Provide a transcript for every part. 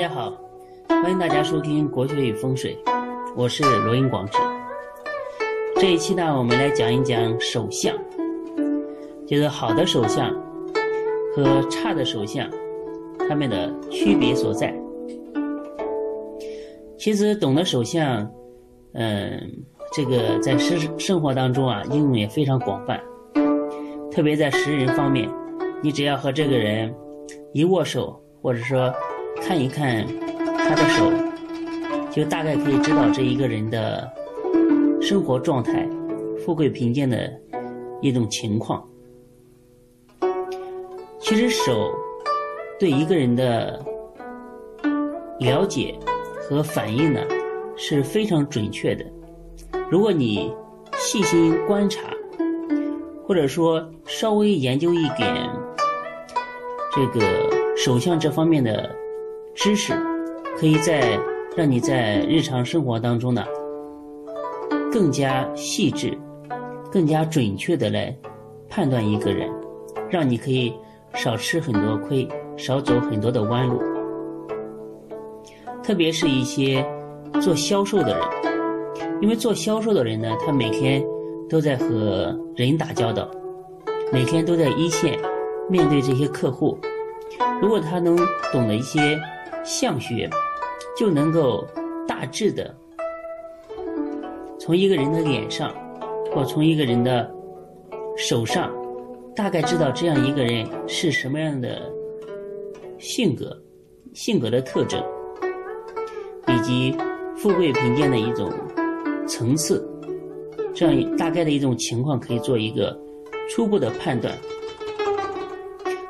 大家好，欢迎大家收听《国学与风水》，我是罗英广志。这一期呢，我们来讲一讲手相，就是好的手相和差的手相，它们的区别所在。其实懂得手相，嗯，这个在生生活当中啊，应用也非常广泛。特别在识人方面，你只要和这个人一握手，或者说看一看他的手，就大概可以知道这一个人的生活状态、富贵贫贱的一种情况。其实手对一个人的了解和反应呢是非常准确的。如果你细心观察，或者说稍微研究一点这个手相这方面的知识，可以在让你在日常生活当中呢更加细致、更加准确的来判断一个人，让你可以少吃很多亏，少走很多的弯路。特别是一些做销售的人，因为做销售的人呢，他每天。都在和人打交道，每天都在一线面对这些客户。如果他能懂得一些相学，就能够大致的从一个人的脸上，或从一个人的手上，大概知道这样一个人是什么样的性格、性格的特征，以及富贵贫贱的一种层次。这样大概的一种情况可以做一个初步的判断。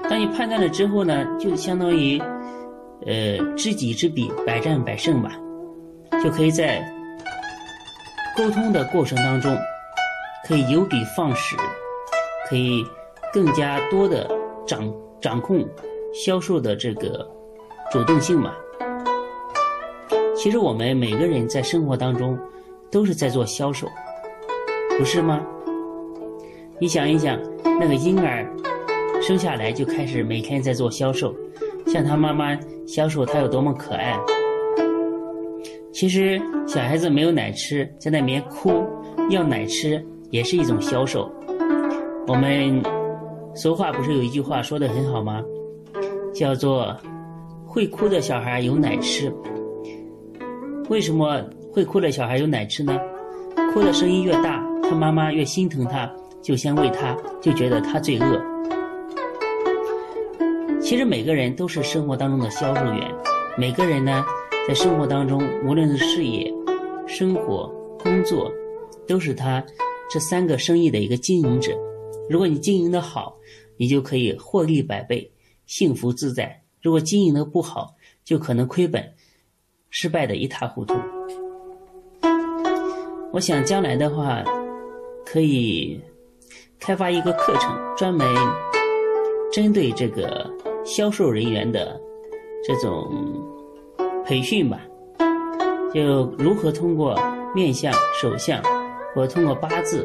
当你判断了之后呢，就相当于，呃，知己知彼，百战百胜吧，就可以在沟通的过程当中，可以有笔放矢，可以更加多的掌掌控销售的这个主动性嘛。其实我们每个人在生活当中都是在做销售。不是吗？你想一想，那个婴儿生下来就开始每天在做销售，向他妈妈销售他有多么可爱。其实小孩子没有奶吃，在那边哭要奶吃，也是一种销售。我们俗话不是有一句话说的很好吗？叫做“会哭的小孩有奶吃”。为什么会哭的小孩有奶吃呢？哭的声音越大。他妈妈越心疼他，就先喂他，就觉得他最饿。其实每个人都是生活当中的销售员，每个人呢，在生活当中，无论是事业、生活、工作，都是他这三个生意的一个经营者。如果你经营的好，你就可以获利百倍，幸福自在；如果经营的不好，就可能亏本，失败的一塌糊涂。我想将来的话。可以开发一个课程，专门针对这个销售人员的这种培训吧。就如何通过面相、手相，或通过八字，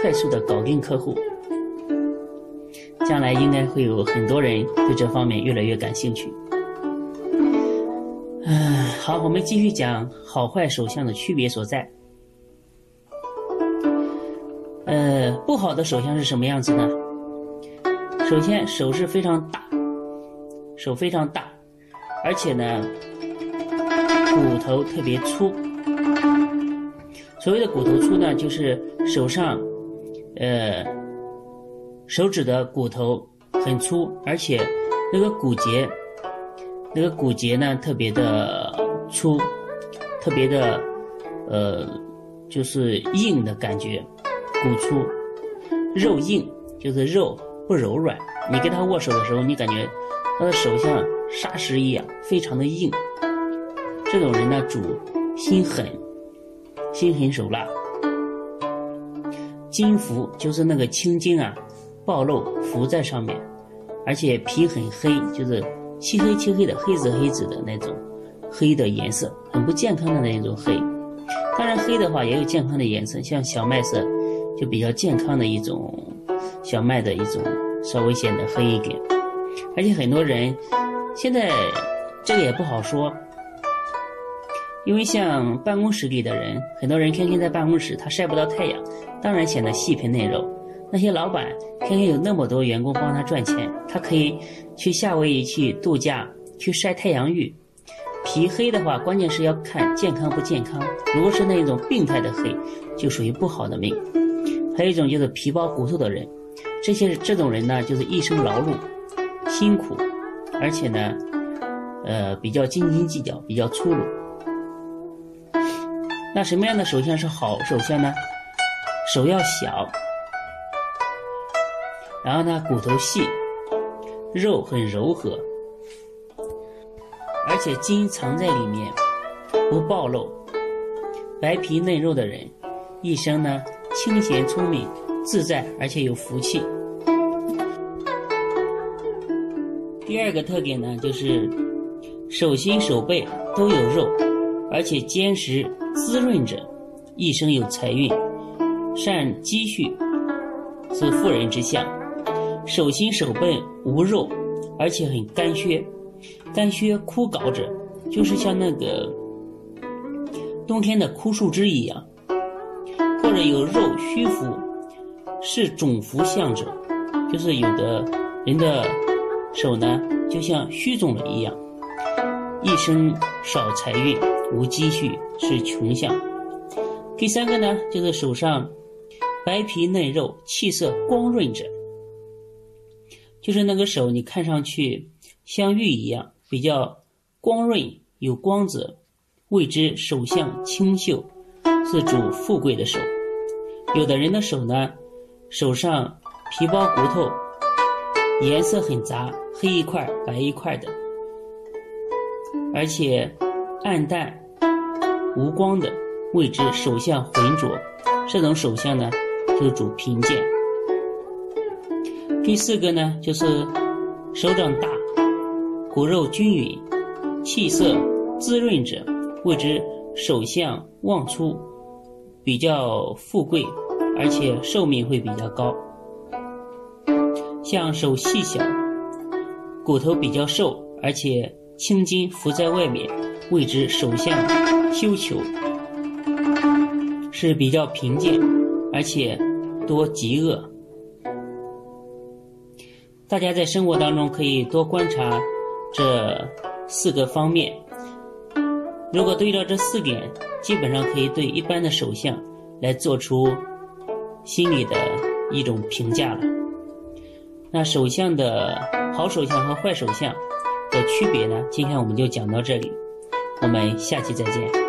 快速的搞定客户。将来应该会有很多人对这方面越来越感兴趣。嗯，好，我们继续讲好坏手相的区别所在。呃，不好的手相是什么样子呢？首先，手是非常大，手非常大，而且呢，骨头特别粗。所谓的骨头粗呢，就是手上，呃，手指的骨头很粗，而且那个骨节，那个骨节呢特别的粗，特别的，呃，就是硬的感觉。骨粗，肉硬，就是肉不柔软。你跟他握手的时候，你感觉他的手像砂石一样，非常的硬。这种人呢，主心狠，心狠手辣。筋浮，就是那个青筋啊，暴露浮在上面，而且皮很黑，就是漆黑漆黑的黑紫黑紫的那种黑的颜色，很不健康的那种黑。当然，黑的话也有健康的颜色，像小麦色。就比较健康的一种小麦的一种稍微显得黑一点，而且很多人现在这个也不好说，因为像办公室里的人，很多人天天在办公室，他晒不到太阳，当然显得细皮嫩肉。那些老板天天有那么多员工帮他赚钱，他可以去夏威夷去度假，去晒太阳浴。皮黑的话，关键是要看健康不健康。如果是那种病态的黑，就属于不好的命。还有一种就是皮包骨头的人，这些这种人呢，就是一生劳碌、辛苦，而且呢，呃，比较斤斤计较，比较粗鲁。那什么样的手相是好手相呢？手要小，然后呢，骨头细，肉很柔和。而且筋藏在里面，不暴露。白皮嫩肉的人，一生呢清闲聪明、自在，而且有福气。第二个特点呢，就是手心手背都有肉，而且坚实滋润着，一生有财运，善积蓄，是富人之相。手心手背无肉，而且很干削。干削枯槁者，就是像那个冬天的枯树枝一样，或者有肉虚浮，是种福相者，就是有的人的手呢，就像虚肿了一样，一生少财运，无积蓄，是穷相。第三个呢，就是手上白皮嫩肉，气色光润者，就是那个手你看上去像玉一样。比较光润有光泽，谓之手相清秀，是主富贵的手。有的人的手呢，手上皮包骨头，颜色很杂，黑一块白一块的，而且暗淡无光的，谓之手相浑浊。这种手相呢，就是主贫贱。第四个呢，就是手掌大。骨肉均匀，气色滋润者，谓之手相旺粗，比较富贵，而且寿命会比较高。像手细小，骨头比较瘦，而且青筋浮在外面，谓之手相修求，是比较贫贱，而且多疾恶。大家在生活当中可以多观察。这四个方面，如果对照这四点，基本上可以对一般的手相来做出心理的一种评价了。那首相的好首相和坏首相的区别呢？今天我们就讲到这里，我们下期再见。